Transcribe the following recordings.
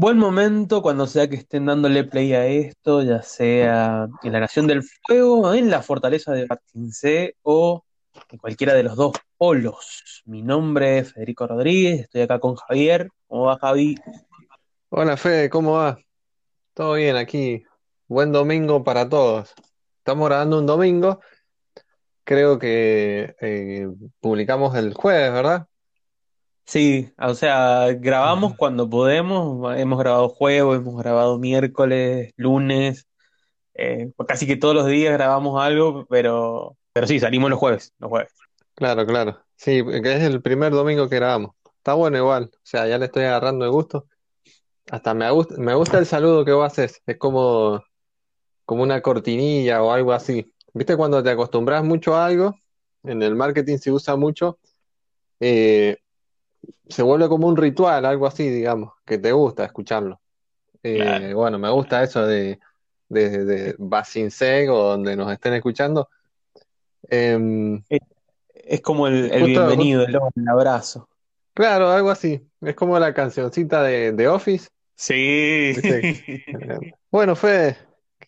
Buen momento cuando sea que estén dándole play a esto, ya sea en la Nación del Fuego, en la Fortaleza de C o en cualquiera de los dos polos. Mi nombre es Federico Rodríguez, estoy acá con Javier. ¿Cómo va, Javi? Hola Fede, ¿cómo va? Todo bien aquí. Buen domingo para todos. Estamos grabando un domingo. Creo que eh, publicamos el jueves, ¿verdad? Sí, o sea, grabamos cuando podemos. Hemos grabado jueves, hemos grabado miércoles, lunes. eh, casi que todos los días grabamos algo, pero, pero sí, salimos los jueves, los jueves. Claro, claro. Sí, que es el primer domingo que grabamos. Está bueno igual. O sea, ya le estoy agarrando el gusto. Hasta me gusta, me gusta el saludo que vos haces. Es como, como una cortinilla o algo así. ¿Viste cuando te acostumbras mucho a algo? En el marketing se usa mucho. eh, se vuelve como un ritual, algo así, digamos, que te gusta escucharlo. Eh, bueno, me gusta eso de, de, de Basinseg o donde nos estén escuchando. Em, Es, es como el, el justo, bienvenido, el, el abrazo. claro, algo así. Es como la cancioncita de, de Office, Sí. Eh, bueno, Fede,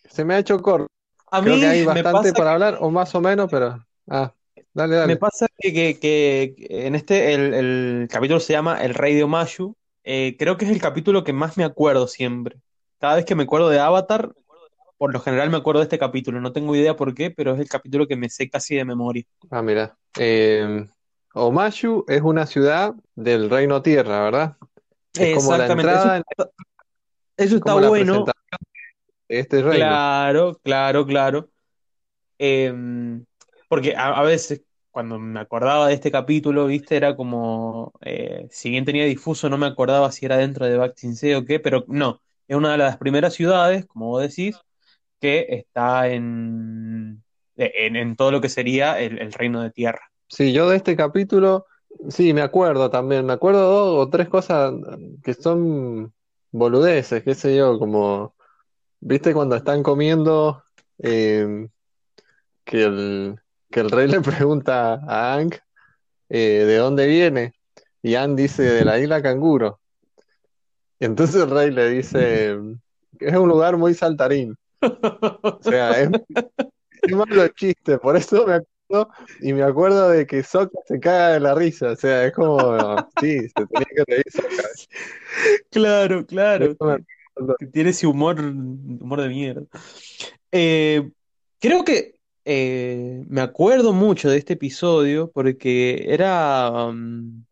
se me ha hecho corto. A Creo que mí hay me bastante para que, hablar, o más o menos, pero... Ah, dale, me dale. pasa que, que- que en este, el, el capítulo se llama El Rey de Omashu. Eh, creo que es el capítulo que más me acuerdo siempre. Cada vez que me acuerdo de Avatar, por lo general me acuerdo de este capítulo. No tengo idea por qué, pero es el capítulo que me sé casi de memoria. Ah, mira. Omashu es una ciudad del Reino Tierra, ¿verdad? Es como la Exactamente, eso está, eso es está como la bueno. de este reino. Claro, claro, claro. Em, porque a, a veces cuando me acordaba de este capítulo, viste, era como, eh, si bien tenía difuso, no me acordaba si era dentro de Baktinsé o qué, pero no, es una de las primeras ciudades, como vos decís, que está en, en, en todo lo que sería el, el reino de tierra. Sí, yo de este capítulo, sí, me acuerdo también, me acuerdo dos o tres cosas que son boludeces, qué sé yo, como, ¿viste cuando están comiendo eh, que el, que el rey le pregunta a Aang eh, de dónde viene? Y Aang dice de la isla Canguro. Y entonces el rey le dice que es un lugar muy saltarín. O sea, es, es malo el chiste, por eso me acuerdo, y me acuerdo de que Sokka se caga de la risa. O sea, es como, sí, se tenía que reír. Claro, claro, tiene ese humor, humor de mierda. Eh, creo que eh, me acuerdo mucho de este episodio porque era, um,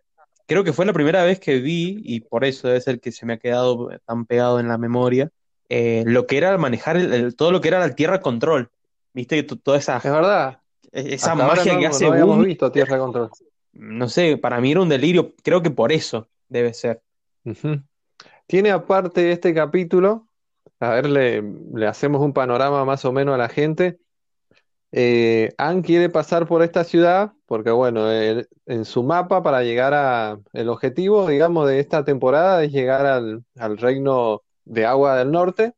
creo que fue la primera vez que vi, y por eso debe ser que se me ha quedado tan pegado en la memoria, eh, lo que era manejar el- el- todo lo que era la tierra control. Viste, T- toda esa, Es verdad, esa hasta ahora magia que hace no habíamos visto Tierra Control. no sé, para mí era un delirio, creo que por eso debe ser. Tiene aparte este capítulo, a ver, le, le hacemos un panorama más o menos a la gente. Eh, Anne quiere pasar por esta ciudad porque, bueno, en su mapa para llegar a... El objetivo, digamos, de esta temporada es llegar al, al reino de agua del norte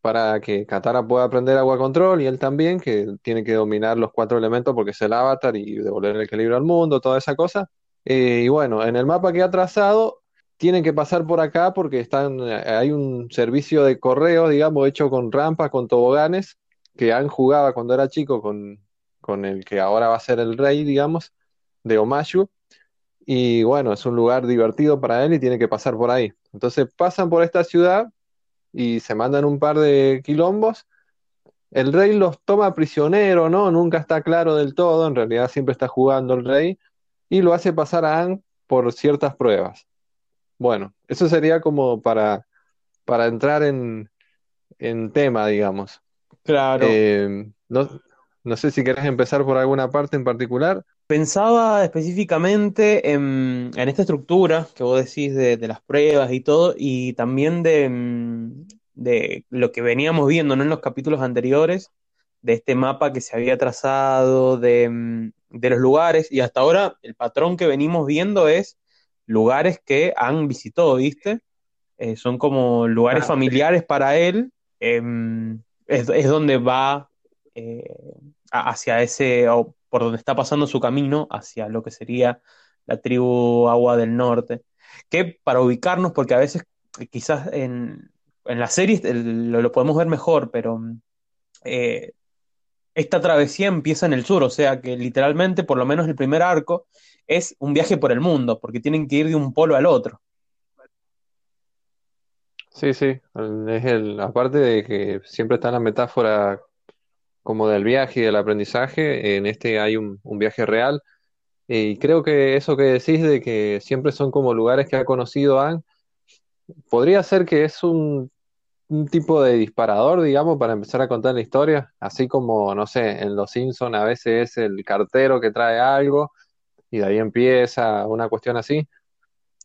para que Katara pueda aprender agua control y él también, que tiene que dominar los cuatro elementos porque es el avatar y devolver el equilibrio al mundo, toda esa cosa. Eh, y bueno, en el mapa que ha trazado, tienen que pasar por acá porque están, eh, hay un servicio de correo, digamos, hecho con rampas, con toboganes, que han jugado cuando era chico con, con el que ahora va a ser el rey, digamos, de Omashu. Y bueno, es un lugar divertido para él y tiene que pasar por ahí. Entonces pasan por esta ciudad y se mandan un par de quilombos. El rey los toma prisionero, ¿no? Nunca está claro del todo, en realidad siempre está jugando el rey y lo hace pasar a Aang por ciertas pruebas. Bueno, eso sería como para, para entrar en, en tema, digamos. Claro, Eh, no, no sé si querés empezar por alguna parte en particular. Pensaba específicamente en, en esta estructura que vos decís de, de las pruebas y todo, y también de, mm, de lo que veníamos viendo, ¿no? en los capítulos anteriores, de este mapa que se había trazado, de, mm, de los lugares, y hasta ahora el patrón que venimos viendo es lugares que han visitado, ¿viste? Eh, son como lugares Ah, sí. familiares para él, em, es, es donde va eh, hacia ese, o por donde está pasando su camino, hacia lo que sería la tribu Agua del Norte. Que para ubicarnos, porque a veces quizás en, en la serie lo, lo, podemos ver mejor, pero eh, esta travesía empieza en el sur, o sea que literalmente, por lo menos el primer arco, es un viaje por el mundo, porque tienen que ir de un polo al otro. Sí, sí, es el, aparte de que siempre está la metáfora como del viaje y del aprendizaje, en este hay un, un viaje real, y creo que eso que decís de que siempre son como lugares que ha conocido Anne, podría ser que es un un tipo de disparador, digamos, para empezar a contar la historia, así como, no sé, en Los Simpson a veces es el cartero que trae algo y de ahí empieza una cuestión así.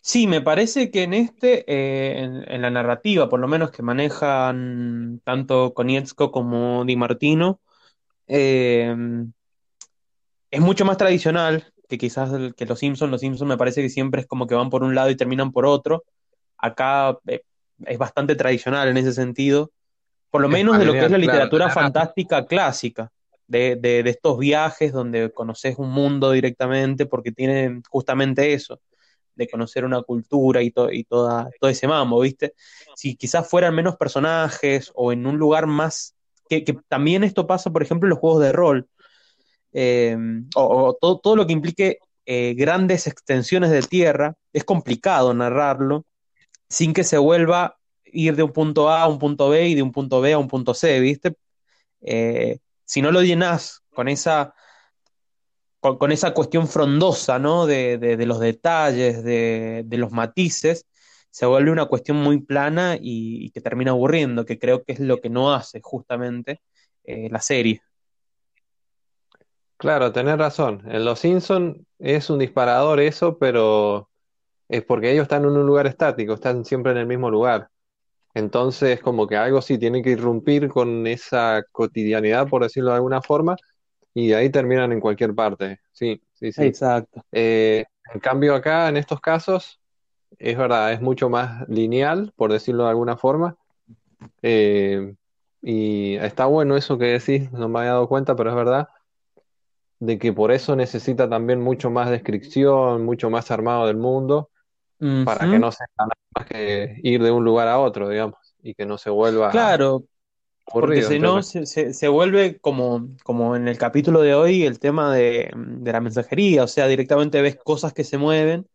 Sí, me parece que en este, eh, en, la narrativa, por lo menos que manejan tanto Konietzko como Di Martino, eh, es mucho más tradicional que quizás que Los Simpson. Los Simpson me parece que siempre es como que van por un lado y terminan por otro. Acá eh, es bastante tradicional en ese sentido, por lo menos de lo que es la literatura fantástica clásica, de, de, estos viajes donde conoces un mundo directamente, porque tiene justamente eso, de conocer una cultura y, y toda, todo ese mambo, ¿viste? Si quizás fueran menos personajes o en un lugar más, que, también esto pasa, por ejemplo, en los juegos de rol, eh, o, todo, todo, lo que implique eh, grandes extensiones de tierra, es complicado narrarlo sin que se vuelva ir de un punto A a un punto B y de un punto B a un punto C, ¿viste? Eh, si no lo llenas con esa, con, esa cuestión frondosa, ¿no? De, de, los detalles, de, de, los matices, se vuelve una cuestión muy plana y, que termina aburriendo, que creo que es lo que no hace justamente eh, la serie. Claro, tenés razón. En Los Simpson es un disparador eso, pero es porque ellos están en un lugar estático, están siempre en el mismo lugar. Entonces, como que algo sí tiene que irrumpir con esa cotidianidad, por decirlo de alguna forma, y ahí terminan en cualquier parte. Sí, sí, sí. Exacto. Eh, en cambio, acá, en estos casos, es verdad, es mucho más lineal, por decirlo de alguna forma. Eh, y está bueno eso que decís, no me había dado cuenta, pero es verdad de que por eso necesita también mucho más descripción, mucho más armado del mundo para que no sea nada más que ir de un lugar a otro, digamos, y que no se vuelva Claro, porque si no se, se, vuelve como, como en el capítulo de hoy el tema de, de, la mensajería, o sea, directamente ves cosas que se mueven,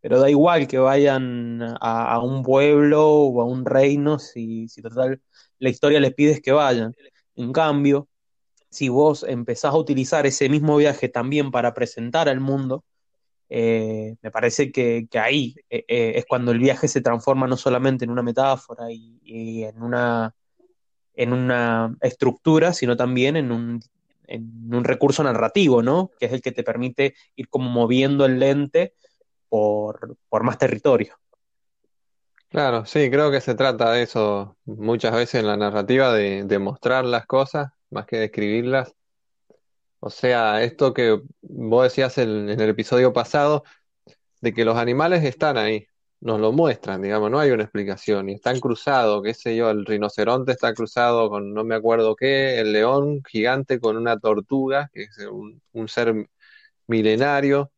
pero da igual que vayan a, a un pueblo o a un reino si, si total la historia les pides que vayan. En cambio, si vos empezás a utilizar ese mismo viaje también para presentar al mundo, eh, me parece que, ahí eh, eh, es cuando el viaje se transforma no solamente en una metáfora y, en, una, en una estructura, sino también en un, en un recurso narrativo, ¿no? Que es el que te permite ir como moviendo el lente por, por más territorio. Claro, sí, creo que se trata de eso muchas veces en la narrativa, de, de mostrar las cosas más que describirlas o sea, esto que vos decías en, el episodio pasado, de que los animales están ahí, nos lo muestran, digamos, no hay una explicación, y están cruzados, qué sé yo, el rinoceronte está cruzado con no me acuerdo qué, el león gigante con una tortuga, que es un, ser milenario,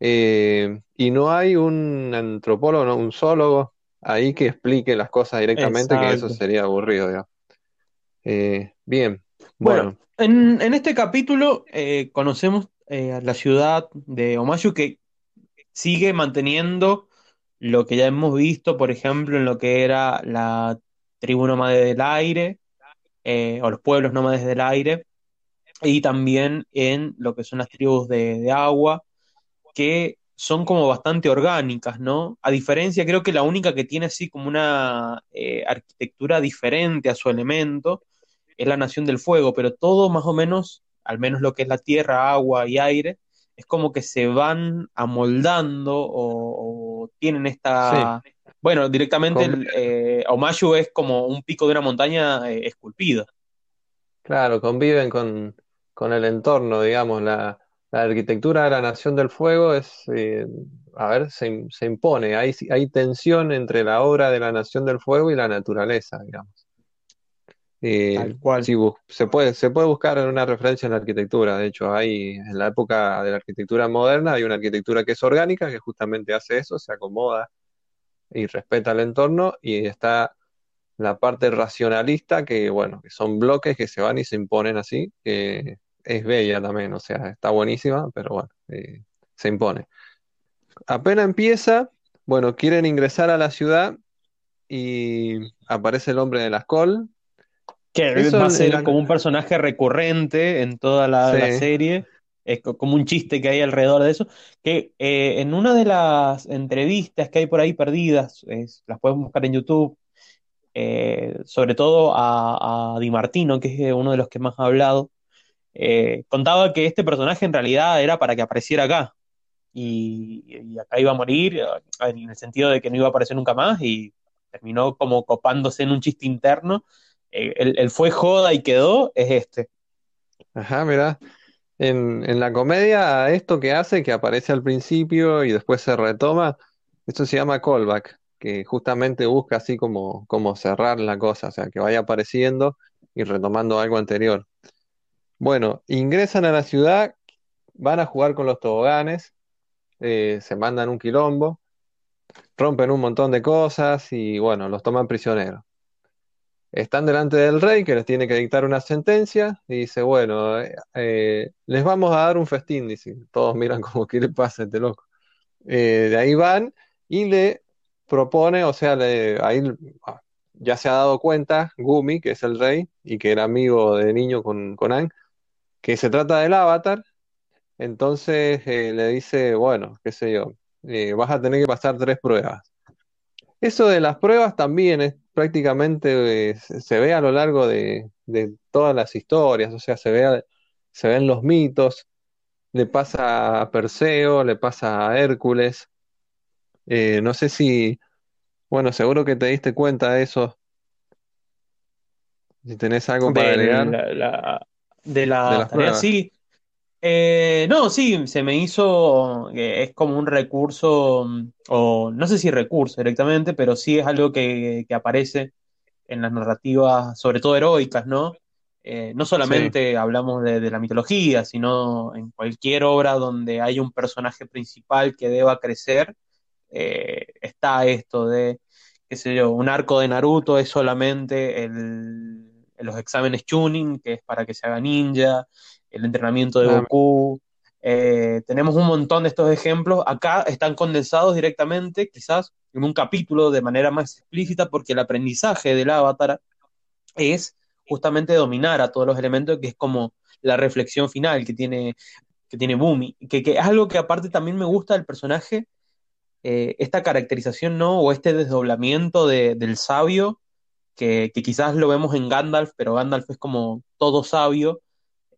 eh, y no hay un antropólogo, no, un zoólogo ahí que explique las cosas directamente, que eso sería aburrido, digamos. Eh, bien, bueno. En, este capítulo eh, conocemos eh, la ciudad de Omayu que sigue manteniendo lo que ya hemos visto, por ejemplo, en lo que era la tribu nómade del aire, eh, o los pueblos nómades del aire, y también en lo que son las tribus de, agua, que son como bastante orgánicas, ¿no? A diferencia, creo que la única que tiene así como una arquitectura diferente a su elemento es la nación del fuego, pero todo más o menos, al menos lo que es la tierra, agua y aire, es como que se van amoldando o, tienen esta... Bueno, directamente el, eh, es como un pico de una montaña eh, esculpida. Claro, conviven con, el entorno, digamos, la, arquitectura de la Nación del Fuego es, eh, a ver, se, se, impone, hay, hay tensión entre la obra de la Nación del Fuego y la naturaleza, digamos. Eh, cual. se puede, se puede buscar una referencia en la arquitectura. De hecho, hay en la época de la arquitectura moderna hay una arquitectura que es orgánica, que justamente hace eso, se acomoda y respeta el entorno, y está la parte racionalista, que bueno, que son bloques que se van y se imponen así, que es bella también, o sea, está buenísima, pero bueno, eh, se impone. Apenas empieza, bueno, quieren ingresar a la ciudad y aparece el hombre de las col. Que Eso va a ser como un personaje recurrente en toda la, serie. Es co- como un chiste que hay alrededor de eso. Que eh, en una de las entrevistas que hay por ahí perdidas, es- las pueden buscar en YouTube, eh, sobre todo a, a Di Martino, que es eh, uno de los que más ha hablado, eh, contaba que este personaje en realidad era para que apareciera acá. Y, y acá iba a morir, en el sentido de que no iba a aparecer nunca más, y terminó como copándose en un chiste interno. Eh, el, fue joda y quedó es este. Ajá, mira. En, en la comedia, esto que hace, que aparece al principio y después se retoma, esto se llama callback, que justamente busca así como, como cerrar la cosa, o sea, que vaya apareciendo y retomando algo anterior. Bueno, ingresan a la ciudad, van a jugar con los toboganes, eh, se mandan un quilombo, rompen un montón de cosas y bueno, los toman prisioneros. Están delante del rey que les tiene que dictar una sentencia y dice, bueno, eh, les vamos a dar un festín, dice. Todos miran como, ¿qué le pasa este loco? Eh, de ahí van y le propone, o sea, le- ahí ah, ya se ha dado cuenta Gumi, que es el rey y que era amigo de niño con, con Aang, que se trata del Avatar. Entonces eh, le dice, bueno, qué sé yo, vas a tener que pasar tres pruebas. Eso de las pruebas también es prácticamente, eh, se ve a lo largo de, de todas las historias, o sea, se ve, se ven los mitos, le pasa a Perseo, le pasa a Hércules, eh, no sé si, bueno, seguro que te diste cuenta de eso, si tenés algo para De agregar la, la- de pruebas. sí. Eh, no, sí, se me hizo, que es como un recurso, o no sé si recurso directamente, pero sí es algo que, que aparece en las narrativas, sobre todo heroicas, ¿no? Eh, no Sí, solamente hablamos de, de la mitología, sino en cualquier obra donde hay un personaje principal que deba crecer, eh, está esto de, qué sé yo, un arco de Naruto es solamente el, los exámenes Chunin, que es para que se haga ninja, el entrenamiento de Goku. Eh, tenemos un montón de estos ejemplos. Acá están condensados directamente, quizás en un capítulo de manera más explícita, porque el aprendizaje del avatar es justamente dominar a todos los elementos, que es como la reflexión final que tiene, que tiene Bumi, que, que es algo que aparte también me gusta del personaje, eh, esta caracterización, ¿no? O este desdoblamiento de, del sabio, que, que quizás lo vemos en Gandalf, pero Gandalf es como todo sabio.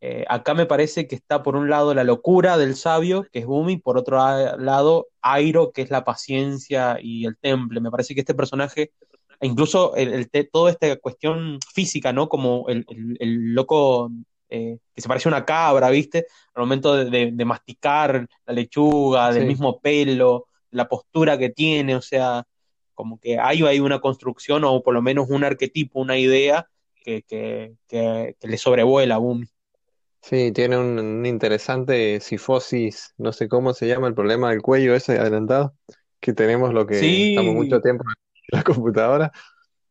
Eh, acá me parece que está por un lado la locura del sabio, que es Bumi, por otro lado Airo, que es la paciencia y el temple. Me parece que este personaje, incluso el, toda esta cuestión física, ¿no? Como el, el- loco eh, que se parece a una cabra, ¿viste? Al momento de, de- de masticar la lechuga, del sí. mismo pelo, la postura que tiene, o sea, como que hay ahí una construcción o por lo menos un arquetipo, una idea que, que, que, que le sobrevuela a Bumi. Sí, tiene un, un interesante sifosis, no sé cómo se llama el problema del cuello ese adelantado, que tenemos lo que estamos mucho Sí, tiempo en la computadora.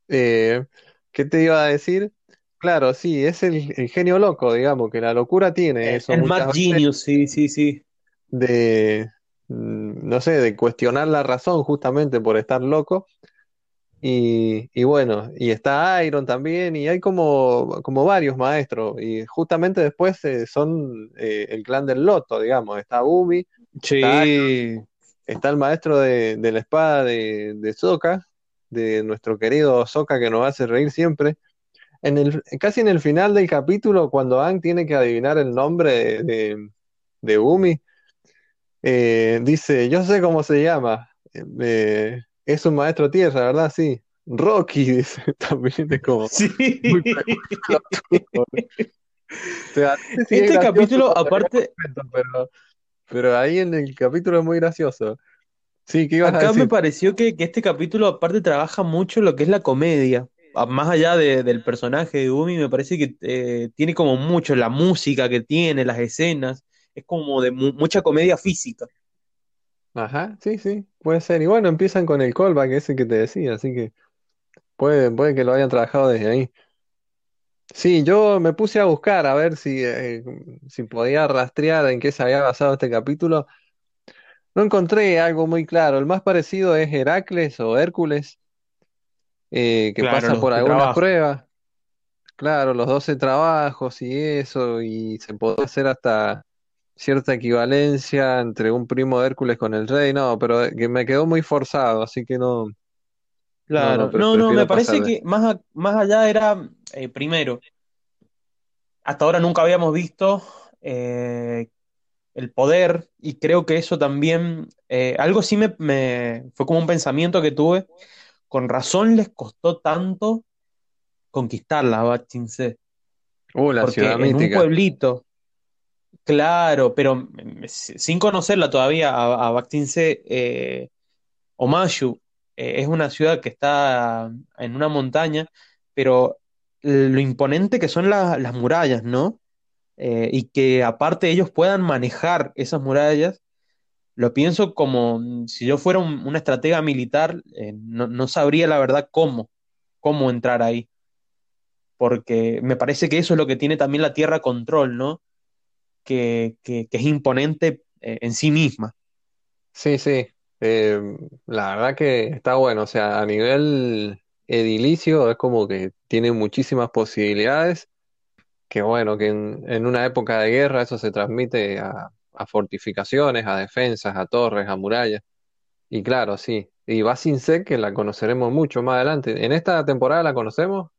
Eh, ¿qué te iba a decir? Claro, sí, es el, el genio loco, digamos, que la locura tiene el, eso el muchas Mad veces Genius, sí, sí, sí. de, mm, no sé, de cuestionar la razón justamente por estar loco. Y, y bueno, y está Iron también, y hay como, como varios maestros, y justamente después eh, son eh, el clan del Loto, digamos, está Umi, está Sí. Está el maestro de, de la espada de, de Sokka, de nuestro querido Sokka que nos hace reír siempre. En el, casi en el final del capítulo, cuando Aang tiene que adivinar el nombre de, de, de Umi, eh, dice, yo sé cómo se llama. Eh, es un maestro tierra, ¿verdad? Sí. Rocky, dice, también es como Sí. muy. O sea, es Este capítulo, aparte, pero, pero ahí en el capítulo es muy gracioso. Sí, ¿qué ibas a acá me pareció que, que este capítulo aparte trabaja mucho lo que es la comedia. Más allá de- del personaje de Umi, me parece que eh, tiene como mucho la música que tiene, las escenas, es como de mu- mucha comedia física. Ajá, sí, sí, puede ser. Y bueno, empiezan con el callback ese que te decía, así que puede, puede que lo hayan trabajado desde ahí. Sí, yo me puse a buscar a ver si, eh, si podía rastrear en qué se había basado este capítulo. No encontré algo muy claro. El más parecido es Heracles o Hércules, eh, que Claro, pasa los por de algunas trabajo. pruebas. Claro, los 12 trabajos y eso, y se puede hacer hasta cierta equivalencia entre un primo de Hércules con el rey. No, pero que me quedó muy forzado, así que no, no, no, Claro, no, no, me parece de. que más, a- más allá era, eh, primero, hasta ahora nunca habíamos visto eh, el poder y creo que eso también, eh, algo sí me, me- fue como un pensamiento que tuve, con razón les costó tanto conquistarla a Bachinse, Uh, la ciudad porque en un pueblito, claro, pero mm, sin conocerla todavía a, a Bactinse, eh, eh, es una ciudad que está en una montaña, pero lo imponente que son la- las murallas, ¿no? Eh, y que aparte ellos puedan manejar esas murallas, lo pienso como mm, si yo fuera un- una estratega militar, eh, no, no sabría la verdad cómo, cómo entrar ahí, porque me parece que eso es lo que tiene también la Tierra Control, ¿no? Que, que- que es imponente eh, en sí misma. Sí, sí. Eh, la verdad que está bueno. O sea, a nivel edilicio es como que tiene muchísimas posibilidades. Que bueno, que en, en una época de guerra eso se transmite a, a fortificaciones, a defensas, a torres, a murallas. Y claro, sí. Y Basinse, que la conoceremos mucho más adelante. ¿En esta temporada la conocemos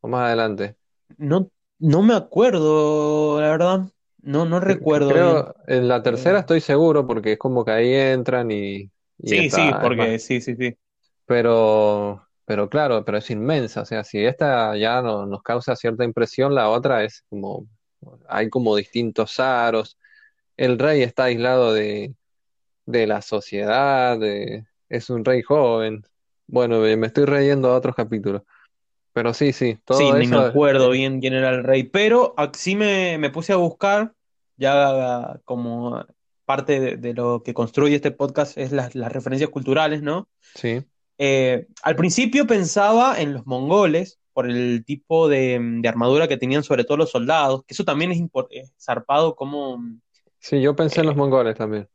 o más adelante? No, no me acuerdo, la verdad, no, no recuerdo. Creo en la tercera estoy seguro porque es como que ahí entran y, y sí, sí, está, porque sí, sí, sí. Pero, pero claro, pero es inmensa. O sea, si esta ya no- nos causa cierta impresión, la otra es como, hay como distintos aros. El rey está aislado de, de la sociedad, de- es un rey joven. Bueno, me me estoy reyendo a otros capítulos. Pero sí, sí, Sí, ni me acuerdo bien quién era el rey, pero sí me, me puse a buscar, ya como parte de, de lo que construye este podcast es las, las referencias culturales, ¿no? sí. Eh, al principio pensaba en los mongoles por el tipo de, de armadura que tenían sobre todo los soldados, que eso también es eh, zarpado como Sí, yo pensé en los eh, mongoles también.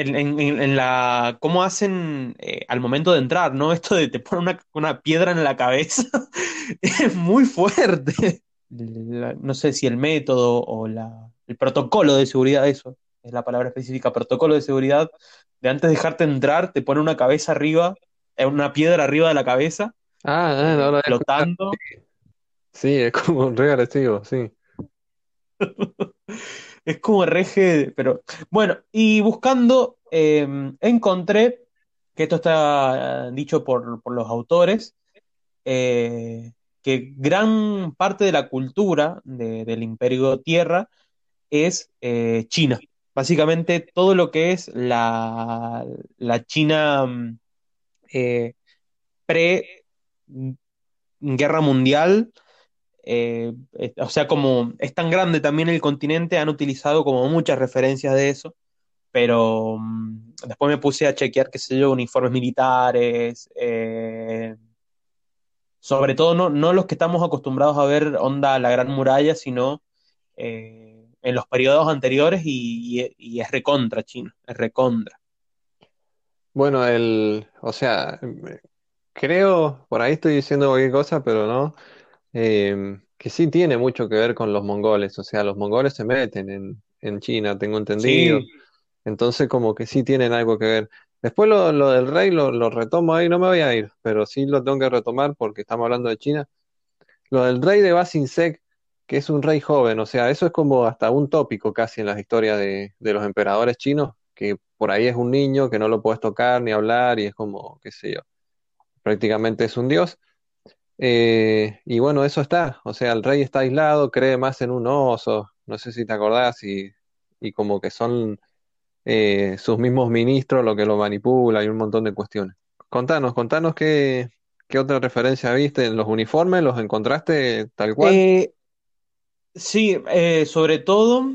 En, en- en- en la cómo hacen eh, al momento de entrar, ¿no? Esto de te ponen una, una piedra en la cabeza es muy fuerte. La- no sé si el método o la, el protocolo de seguridad, eso es la palabra específica, protocolo de seguridad, de antes de dejarte entrar, te pone una cabeza arriba, eh, una piedra arriba de la cabeza, Ah, ah, no escuchado. flotando. Sí, es como re agresivo, sí. Es como RG, pero bueno, y buscando, eh, encontré que esto está eh, dicho por, por los autores, eh, que gran parte de la cultura de- del Imperio Tierra es eh, China. Básicamente todo lo que es la, la China mm, pre-guerra mundial, eh, o sea, como es tan grande también el continente, han utilizado como muchas referencias de eso pero mm, después me puse a chequear, qué sé yo, uniformes militares, eh, sobre todo no, no los que estamos acostumbrados a ver onda la Gran Muralla, sino eh, en los periodos anteriores y, y- y es recontra chino, es recontra. Bueno, el, o sea, eh, creo, por ahí estoy diciendo cualquier cosa, pero no, eh, que sí tiene mucho que ver con los mongoles. O sea, los mongoles se meten en, en China, tengo entendido. Sí, Entonces, como que sí tienen algo que ver. Después lo, lo del rey lo, lo retomo ahí, no me voy a ir, pero sí lo tengo que retomar porque estamos hablando de China. Lo del rey de Sek, que es un rey joven, o sea, eso es como hasta un tópico casi en las historias de, de los emperadores chinos, que por ahí es un niño que no lo puedes tocar ni hablar y es como, qué sé yo, prácticamente es un dios. Eh, y bueno, eso está, o sea, el rey está aislado, cree más en un oso, no sé si te acordás, y, y como que son eh, sus mismos ministros lo que lo manipula y un montón de cuestiones. Contanos, contanos qué, qué otra referencia viste en los uniformes, ¿los encontraste tal cual? Eh, sí, eh, sobre todo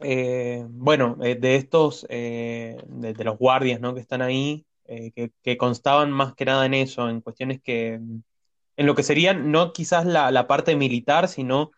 eh, bueno, de estos, de, de los guardias, ¿no? que están ahí, que, que constaban más que nada en eso, en cuestiones que, en lo que serían no quizás la, la parte militar, sino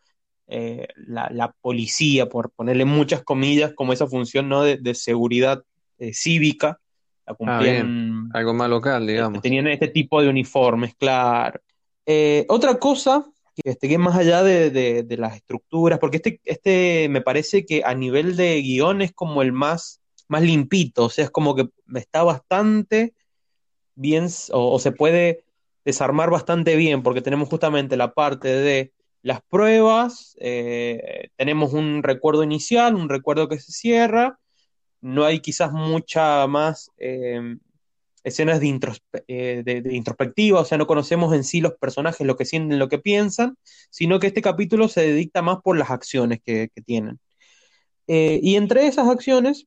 eh, la, la policía, por ponerle muchas comillas, como esa función, ¿no? de, de seguridad eh, cívica, la Ah, cumplían, Algo más local, este, digamos. tenían este tipo de uniformes, claro. Eh, otra cosa que, este, que más allá de, de- de las estructuras, porque este, este me parece que a nivel de guion es como el más, más limpito, o sea, es como que está bastante bien o se puede desarmar bastante bien, porque tenemos justamente la parte de las pruebas, eh, tenemos un recuerdo inicial, un recuerdo que se cierra, no hay quizás mucha más eh, escenas de, introspe- eh, de- introspectiva, o sea, no conocemos en sí los personajes, lo que sienten, lo que piensan, sino que este capítulo se dicta más por las acciones que, que tienen. Y entre esas acciones,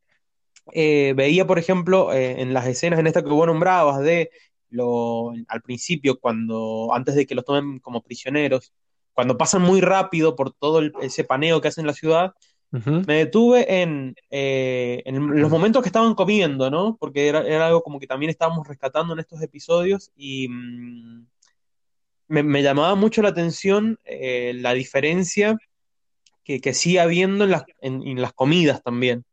veía, por ejemplo, en las escenas en esta que vos nombrabas de lo, al principio, cuando antes de que los tomen como prisioneros, cuando pasan muy rápido por todo el- ese paneo que hacen en la ciudad, me detuve en, eh, en los momentos que estaban comiendo, ¿no? Porque era, era algo como que también estábamos rescatando en estos episodios y mm, me, me llamaba mucho la atención eh, la diferencia que, que sigue habiendo en las, en, en las comidas también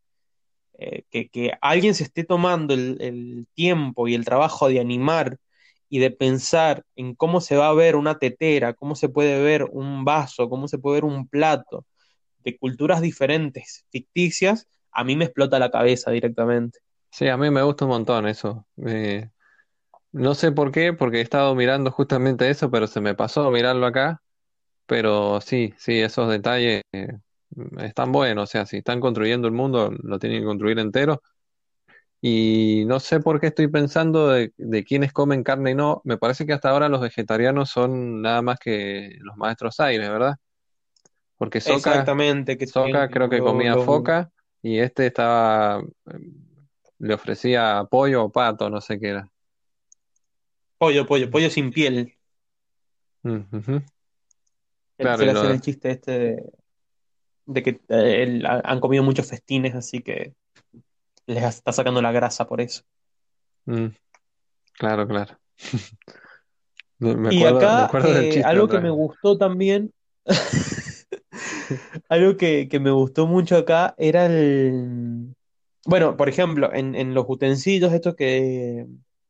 eh, que, que alguien se esté tomando el, el tiempo y el trabajo de animar y de pensar en cómo se va a ver una tetera, cómo se puede ver un vaso, cómo se puede ver un plato de culturas diferentes, ficticias, a mí me explota la cabeza directamente. Sí, a mí me gusta un montón eso. No sé por qué, porque he estado mirando justamente eso, pero se me pasó mirarlo acá. Pero sí, sí, esos detalles eh, están buenos. O sea, si están construyendo el mundo, lo tienen que construir entero. Y no sé por qué estoy pensando de, de quiénes comen carne y no. Me parece que hasta ahora los vegetarianos son nada más que los maestros aires, ¿verdad? Porque Sokka, Exactamente, que Sokka creo que comía los foca y este estaba, eh, le ofrecía pollo o pato, no sé qué era. pollo, pollo, pollo sin piel. Claro, hacer el chiste este de, de que eh, han comido muchos festines, así que les está sacando la grasa por eso. mm, claro, claro. Me me Y acuerdo, me acá acuerdo del eh, chiste algo que me gustó también, algo que, que me gustó mucho acá era el, bueno, por ejemplo, en, en los utensilios estos que,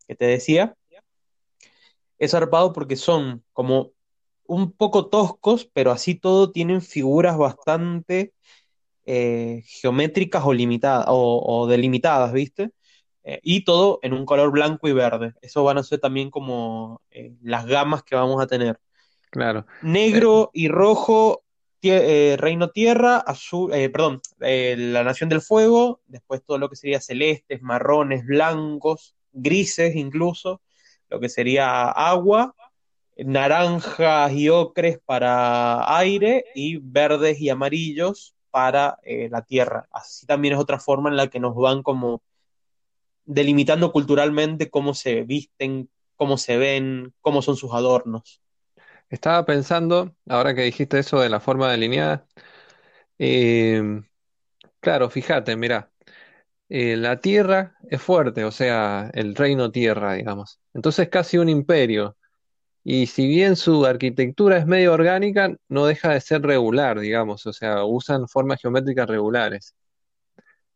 que te decía, es zarpado porque son como un poco toscos, pero así todo tienen figuras bastante eh, geométricas o limitadas o, o delimitadas, ¿viste? Eh, y todo en un color blanco y verde. Eso van a ser también como eh, las gamas que vamos a tener. Claro. Negro y rojo, tie- Reino Tierra, azul, perdón, la Nación del Fuego, después todo lo que sería celestes, marrones, blancos, grises incluso, lo que sería agua, naranjas y ocres para aire y verdes y amarillos para eh, la tierra. Así también es otra forma en la que nos van como delimitando culturalmente cómo se visten, cómo se ven, cómo son sus adornos. estaba pensando, ahora que dijiste eso de la forma delineada, eh, claro, fíjate, mira, eh, la tierra es fuerte, o sea, el reino tierra, digamos. Entonces casi un imperio. Y si bien su arquitectura es medio orgánica, no deja de ser regular, digamos, o sea, usan formas geométricas regulares.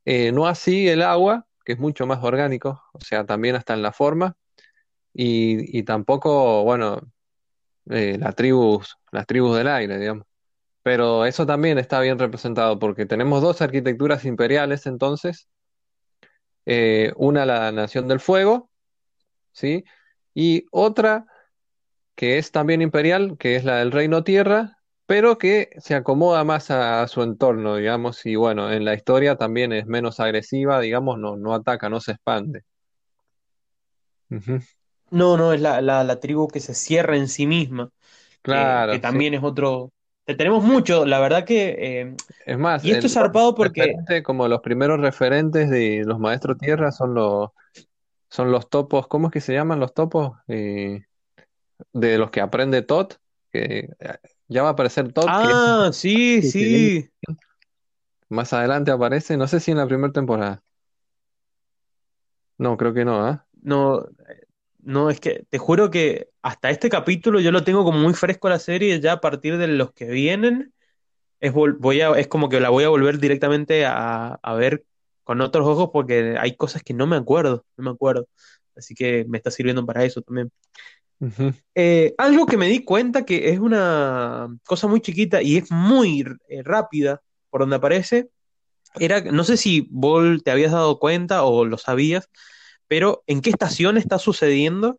Eh, no así el agua, que es mucho más orgánico, o sea, también hasta en la forma, y, y tampoco, bueno, eh, las tribus, las tribus del aire, digamos. Pero eso también está bien representado porque tenemos dos arquitecturas imperiales entonces, eh, una la Nación del Fuego, ¿sí? Y otra que es también imperial, que es la del Reino Tierra, pero que se acomoda más a, a su entorno, digamos, y bueno, en la historia también es menos agresiva, digamos, no, no ataca, no se expande. No, no, es la, la, la tribu que se cierra en sí misma, que, que Claro, sí. también es otro... te- Tenemos mucho, la verdad que... eh, Es más, y esto el es zarpado porque... como los primeros referentes de los maestros tierra son los, son los topos, ¿cómo es que se llaman los topos? Eh, de los que aprende Tot, que eh, ya va a aparecer es Ah, sí, que sí. Más adelante aparece, no sé si en la primera temporada. No, creo que no, ¿ah? No, no, es que te juro que hasta este capítulo yo lo tengo como muy fresco la serie, ya a partir de los que vienen, es, voy a, es como que la voy a volver directamente a, a ver con otros ojos porque hay cosas que no me acuerdo, no me acuerdo. Así que me está sirviendo para eso también. Eh, algo que me di cuenta que es una cosa muy chiquita y es muy eh, rápida por donde aparece, era, no sé si vos te habías dado cuenta o lo sabías, pero ¿en qué estación está sucediendo?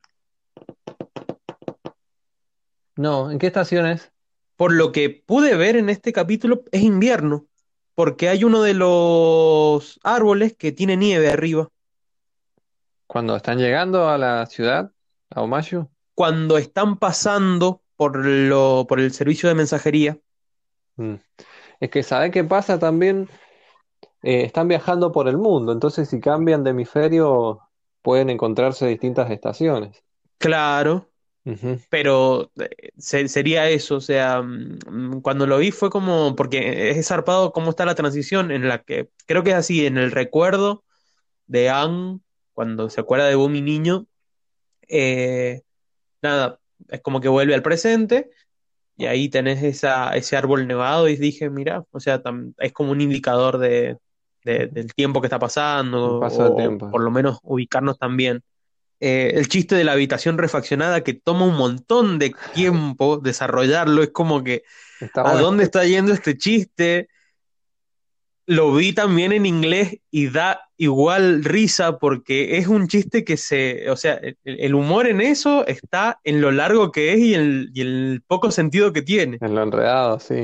No, ¿en qué estación es? Por lo que pude ver en este capítulo, es invierno, porque hay uno de los árboles que tiene nieve arriba. Cuando están llegando a la ciudad, a Omashu. Cuando están pasando por lo, por el servicio de mensajería, Mm. Es que, ¿sabe qué pasa también? Eh, están viajando por el mundo, entonces si cambian de hemisferio pueden encontrarse distintas estaciones. claro, pero eh, se- sería eso, o sea, mm, cuando lo vi fue como, porque es zarpado cómo está la transición en la que, creo que es así, en el recuerdo de Anne, cuando se acuerda de Bumi niño, eh, nada, es como que vuelve al presente y ahí tenés esa, ese árbol nevado y dije, mira, o sea, tam- es como un indicador de, de- del tiempo que está pasando o, tiempo. por lo menos ubicarnos también. Eh, el chiste de la habitación refaccionada que toma un montón de tiempo desarrollarlo, es como que, Está ¿a bueno. dónde está yendo este chiste? Lo vi también en inglés y da igual risa porque es un chiste que se, o sea, el, el humor en eso está en lo largo que es y el, y el poco sentido que tiene. En lo enredado, sí.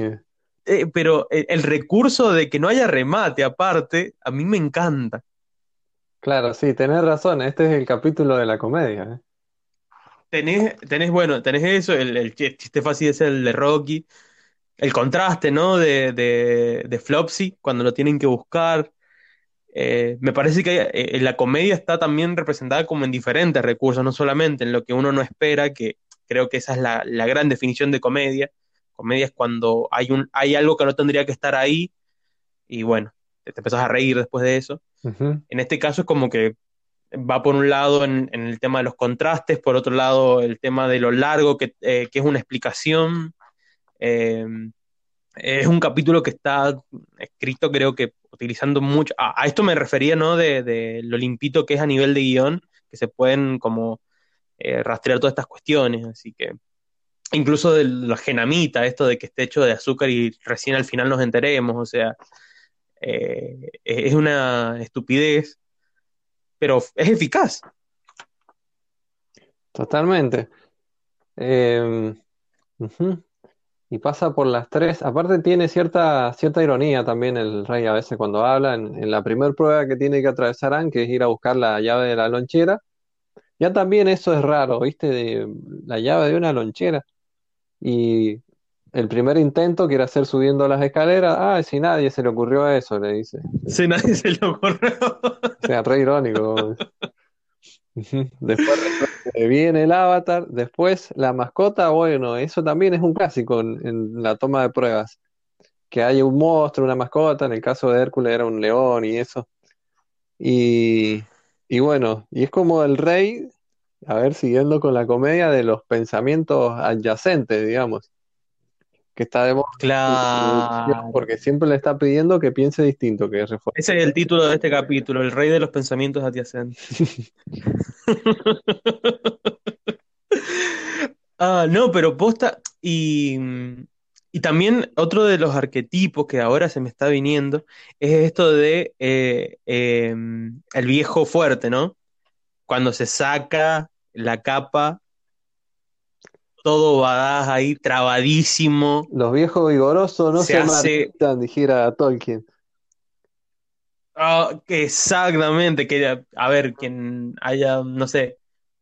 Eh, pero el, el recurso de que no haya remate aparte, a mí me encanta. Claro, sí, tenés razón. Este es el capítulo de la comedia. ¿eh? Tenés, tenés, bueno, tenés eso, el, el chiste fácil es el de Rocky, el contraste, ¿no? De, de, de Flopsy, cuando lo tienen que buscar. Eh, me parece que eh, la comedia está también representada como en diferentes recursos, no solamente en lo que uno no espera, que creo que esa es la, la gran definición de comedia. Comedia es cuando hay, un, hay algo que no tendría que estar ahí y bueno, te, te empezás a reír después de eso. En este caso es como que va por un lado en, en el tema de los contrastes, por otro lado el tema de lo largo, que, eh, que es una explicación. Es un capítulo que está escrito, creo que utilizando mucho. A, esto me refería, ¿no? De, de, lo limpito que es a nivel de guion, que se pueden como eh, rastrear todas estas cuestiones. Así que. Incluso de la genamita, esto de que esté hecho de azúcar y recién al final nos enteremos, o sea, eh, es una estupidez, pero es eficaz. Totalmente. Ujú. Y pasa por las tres. Aparte tiene cierta, cierta ironía también el rey a veces cuando habla. En, en la primera prueba que tiene que atravesar Anne, que es ir a buscar la llave de la lonchera. Ya también eso es raro, ¿viste? De, la llave de una lonchera. Y el primer intento que era hacer subiendo las escaleras. Ah, si nadie se le ocurrió eso, le dice. Si nadie se lo ocurrió. O sea, re irónico. Después viene el avatar, después la mascota, bueno, eso también es un clásico en, en la toma de pruebas, que hay un monstruo, una mascota, en el caso de Hércules era un león y eso. Y, y bueno, y es como el rey, a ver, siguiendo con la comedia de los pensamientos adyacentes, digamos, que está de moda Claro. porque siempre le está pidiendo que piense distinto, que refuerce. Ese es el título de este capítulo, El rey de los pensamientos adyacentes. Ah, no, pero posta. Y, y también otro de los arquetipos que ahora se me está viniendo es esto de eh, eh, el viejo fuerte, ¿no? Cuando se saca la capa, todo badass ahí, trabadísimo, Los viejos vigorosos no se se hace. dijera Tolkien. Ah, que exactamente, que a ver, quien haya, no sé,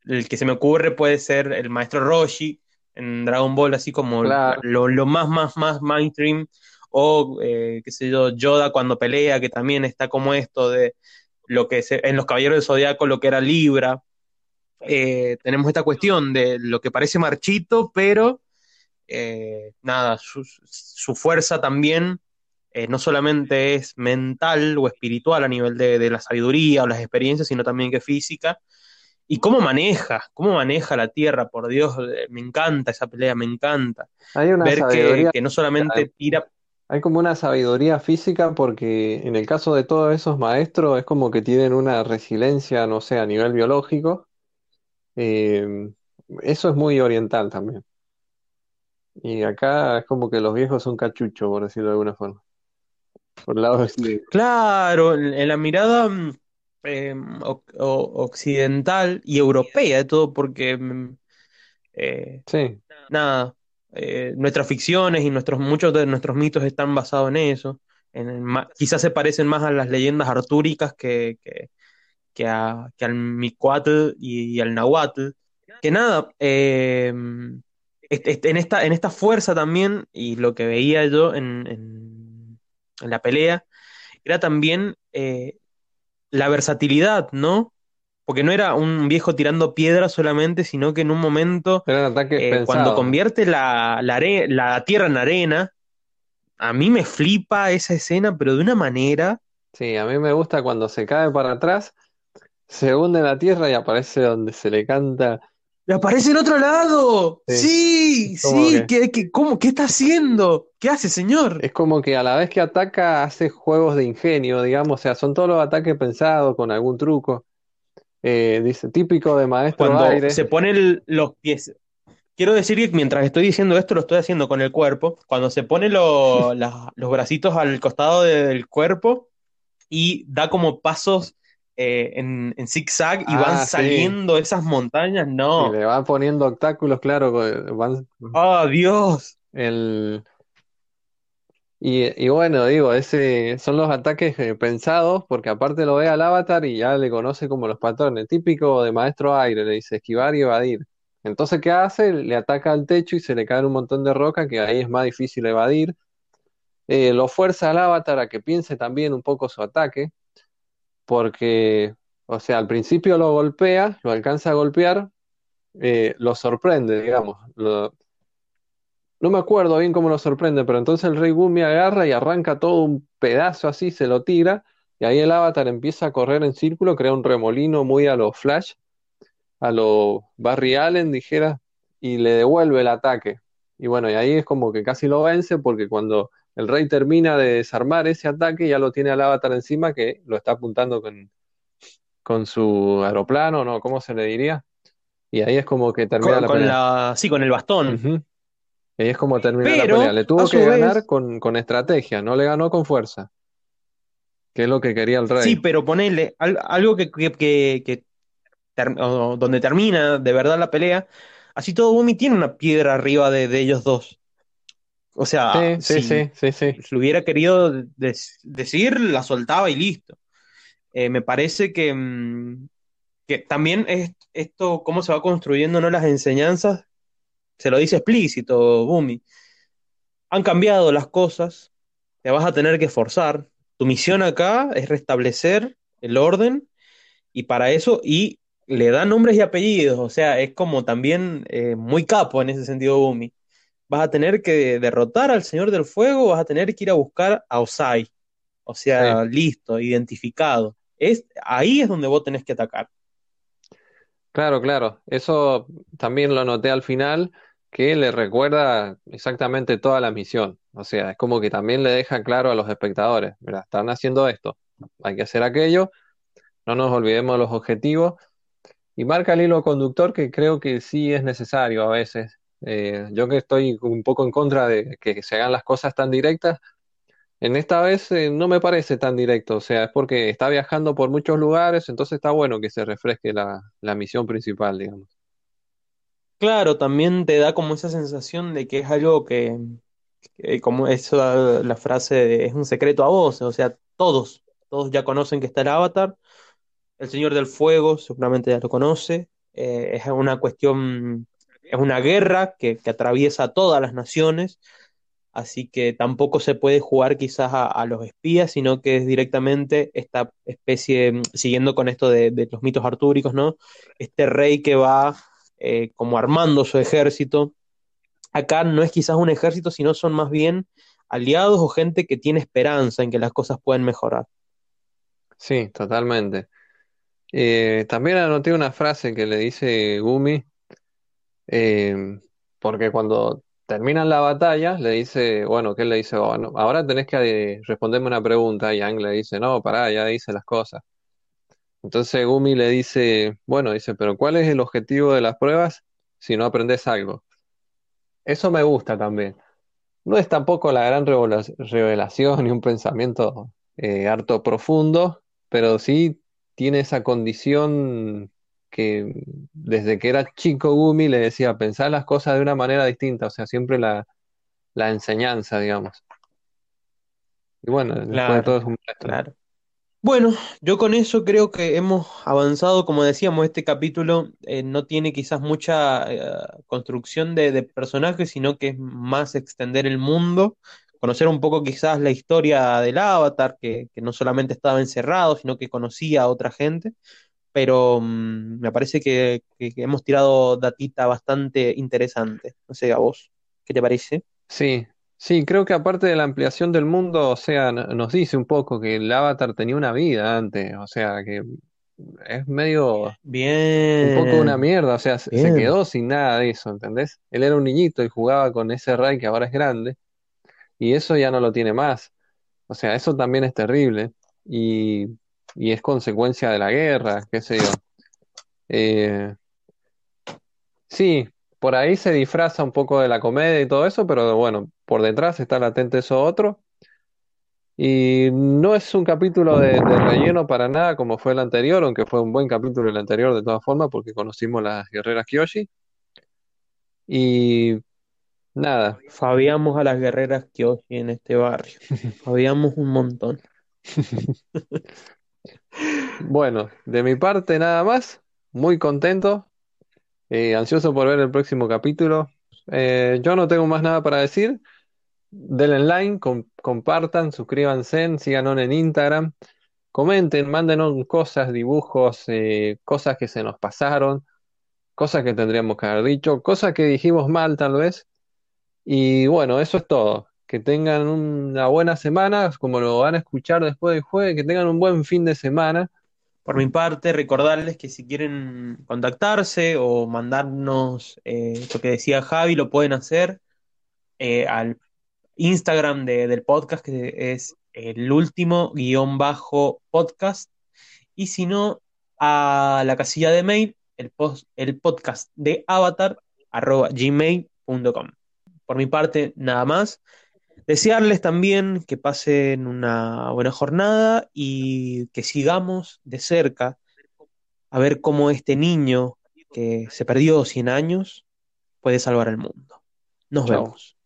el que se me ocurre puede ser el maestro Roshi en Dragon Ball, así como Claro, lo, lo más, más, más mainstream, o eh, qué sé yo, Yoda cuando pelea, que también está como esto de lo que se, en los Caballeros del Zodiaco, lo que era Libra. Eh, tenemos esta cuestión de lo que parece marchito, pero eh, nada, su, su fuerza también eh, no solamente es mental o espiritual a nivel de, de la sabiduría o las experiencias, sino también que física. Y cómo maneja, cómo maneja la tierra, por Dios, eh, me encanta esa pelea, me encanta. Hay una Ver que, que no solamente tira, hay como una sabiduría física porque en el caso de todos esos maestros es como que tienen una resiliencia, no sé, a nivel biológico. Eh, eso es muy oriental también. Y acá es como que los viejos son cachuchos, por decirlo de alguna forma. Por el lado occidental. claro, en, la mirada mm, eh, o- occidental y europea de todo, porque mm, eh, Sí, nada, eh, nuestras ficciones y nuestros, muchos de nuestros mitos están basados en eso. En, quizás se parecen más a las leyendas artúricas que, que, que, a- que al Micuatl y, y al Nahuatl. Que nada, eh, este- en esta, en esta fuerza también, y lo que veía yo en, en, en la pelea, era también eh, la versatilidad, ¿no? Porque no era un viejo tirando piedras solamente, sino que en un momento eh, cuando convierte la, la, la tierra en arena, a mí me flipa esa escena, pero de una manera. Sí, a mí me gusta cuando se cae para atrás, se hunde en la tierra y aparece donde se le canta. ¡Le aparece en otro lado! Sí, ¡Sí! que ¿Qué, qué, cómo, ¿qué está haciendo? ¿Qué hace, señor? es como que a la vez que ataca hace juegos de ingenio, digamos, o sea, son todos los ataques pensados con algún truco. Eh, dice, típico de maestro Cuando aire. se pone el- los pies. Quiero decir que mientras estoy diciendo esto, lo estoy haciendo con el cuerpo. Cuando se pone lo- la- los bracitos al costado del cuerpo y da como pasos eh, en, en zigzag y van Ah, sí. saliendo esas montañas, Y no. le van poniendo obstáculos, claro, van ¡Oh, Dios! el y, y bueno, digo, ese son los ataques eh, pensados, porque aparte lo ve al avatar y ya le conoce como los patrones, típico de maestro aire, le dice esquivar y evadir. Entonces, ¿qué hace? Le ataca al techo y se le cae un montón de roca, que ahí es más difícil evadir. Eh, lo fuerza al avatar a que piense también un poco su ataque, porque, o sea, al principio lo golpea, lo alcanza a golpear, eh, lo sorprende, digamos. No me acuerdo bien cómo lo sorprende, pero entonces el Rey Gumi agarra y arranca todo un pedazo así, se lo tira, y ahí el avatar empieza a correr en círculo, crea un remolino muy a lo Flash, a lo Barry Allen, dijera, y le devuelve el ataque. Y bueno, y ahí es como que casi lo vence, porque cuando el Rey termina de desarmar ese ataque, ya lo tiene al avatar encima, que lo está apuntando con, con su aeroplano, ¿no? ¿Cómo se le diría? Y ahí es como que termina Con, la con pelea. la, sí, con el bastón. Y ahí es como termina la pelea. Le tuvo que ganar con, con estrategia, no le ganó con fuerza, que es lo que quería el sí, rey. pero ponele al- algo que, que, que- que ter- o donde termina de verdad la pelea, así todo Bumi tiene una piedra arriba de, de ellos dos. O sea, Sí, si sí, sí, sí. lo hubiera querido decir, la soltaba y listo. Eh, me parece que, mm, que también es esto, cómo se va construyendo, ¿no? Las enseñanzas, se lo dice explícito, Bumi. Han cambiado las cosas, te vas a tener que esforzar. Tu misión acá es restablecer el orden y para eso, y le da nombres y apellidos, o sea, es como también eh, muy capo en ese sentido, Bumi. Vas a tener que derrotar al Señor del Fuego, vas a tener que ir a buscar a Osai. O Sí. sea, listo, identificado. Es, ahí es donde vos tenés que atacar. Claro, claro. Eso también lo noté al final, que le recuerda exactamente toda la misión. O sea, es como que también le deja claro a los espectadores, mira, están haciendo esto, hay que hacer aquello, no nos olvidemos de los objetivos. Y marca el hilo conductor que creo que sí es necesario a veces. Eh, yo que estoy un poco en contra de que se hagan las cosas tan directas, en esta vez eh, no me parece tan directo, o sea, es porque está viajando por muchos lugares, entonces está bueno que se refresque la, la misión principal, digamos. Claro, también te da como esa sensación de que es algo que, que como es la, la frase de, es un secreto a voces, o sea, todos, todos ya conocen que está el Avatar, el Señor del Fuego seguramente ya lo conoce, eh, es una cuestión, es una guerra que, que atraviesa todas las naciones, así que tampoco se puede jugar quizás a, los espías, sino que es directamente esta especie, siguiendo con esto de, de los mitos artúricos, ¿no? Este rey que va eh, como armando su ejército. Acá no es quizás un ejército, sino son más bien aliados o gente que tiene esperanza en que las cosas pueden mejorar. Sí, totalmente. Eh, también anoté una frase que le dice Gumi, eh, porque cuando terminan la batalla, le dice, bueno, ¿qué le dice? Bueno, ahora tenés que eh, responderme una pregunta. Y Yang le dice, no, pará, ya dice las cosas. Entonces Gumi le dice, bueno, dice, pero ¿cuál es el objetivo de las pruebas si no aprendes algo? Eso me gusta también. No es tampoco la gran revelación ni un pensamiento eh, harto profundo, pero sí tiene esa condición que desde que era chico Gumi le decía pensar las cosas de una manera distinta, o sea, siempre la, la enseñanza, digamos. Y bueno, después de Claro, todo es un maestro. claro. Bueno, yo con eso creo que hemos avanzado, como decíamos, este capítulo eh, no tiene quizás mucha eh, construcción de, de personajes, sino que es más extender el mundo, conocer un poco quizás la historia del Avatar, que, que no solamente estaba encerrado, sino que conocía a otra gente, pero mm, me parece que, que- que hemos tirado datita bastante interesante. No sé, a vos, ¿qué te parece? Sí, sí, creo que aparte de la ampliación del mundo, o sea, nos dice un poco que el Avatar tenía una vida antes, o sea, que es medio un poco una Bien, mierda, o sea, se se bien. quedó sin nada de eso, ¿entendés? Él era un niñito y jugaba con ese Ray que ahora es grande, y eso ya no lo tiene más. O sea, eso también es terrible, y, y es consecuencia de la guerra, qué sé yo. Eh, sí, por ahí se disfraza un poco de la comedia y todo eso, pero bueno, por detrás está latente eso otro. Y no es un capítulo de, de relleno para nada como fue el anterior, aunque fue un buen capítulo el anterior de todas formas, porque conocimos las guerreras Kyoshi. Y nada, Fabiamos a las guerreras Kyoshi en este barrio. Fabiamos un montón. bueno, de mi parte nada más, muy contento, eh, ansioso por ver el próximo capítulo. Eh, yo no tengo más nada para decir. Denle like, com- compartan, suscríbanse, síganos en Instagram, comenten, mándenos cosas, dibujos, eh, cosas que se nos pasaron, cosas que tendríamos que haber dicho, cosas que dijimos mal tal vez. Y bueno, eso es todo. Que tengan una buena semana, como lo van a escuchar después del jueves, que tengan un buen fin de semana. Por mi parte, recordarles que si quieren contactarse o mandarnos eh, lo que decía Javi, lo pueden hacer eh, al Instagram de- del podcast, que es el último guion bajo podcast. Y si no, a la casilla de mail, el, el podcast de avatar, arroba gmail.com. Por mi parte, nada más. Desearles también que pasen una buena jornada y que sigamos de cerca a ver cómo este niño que se perdió 100 años puede salvar al mundo. Nos Chao. vemos.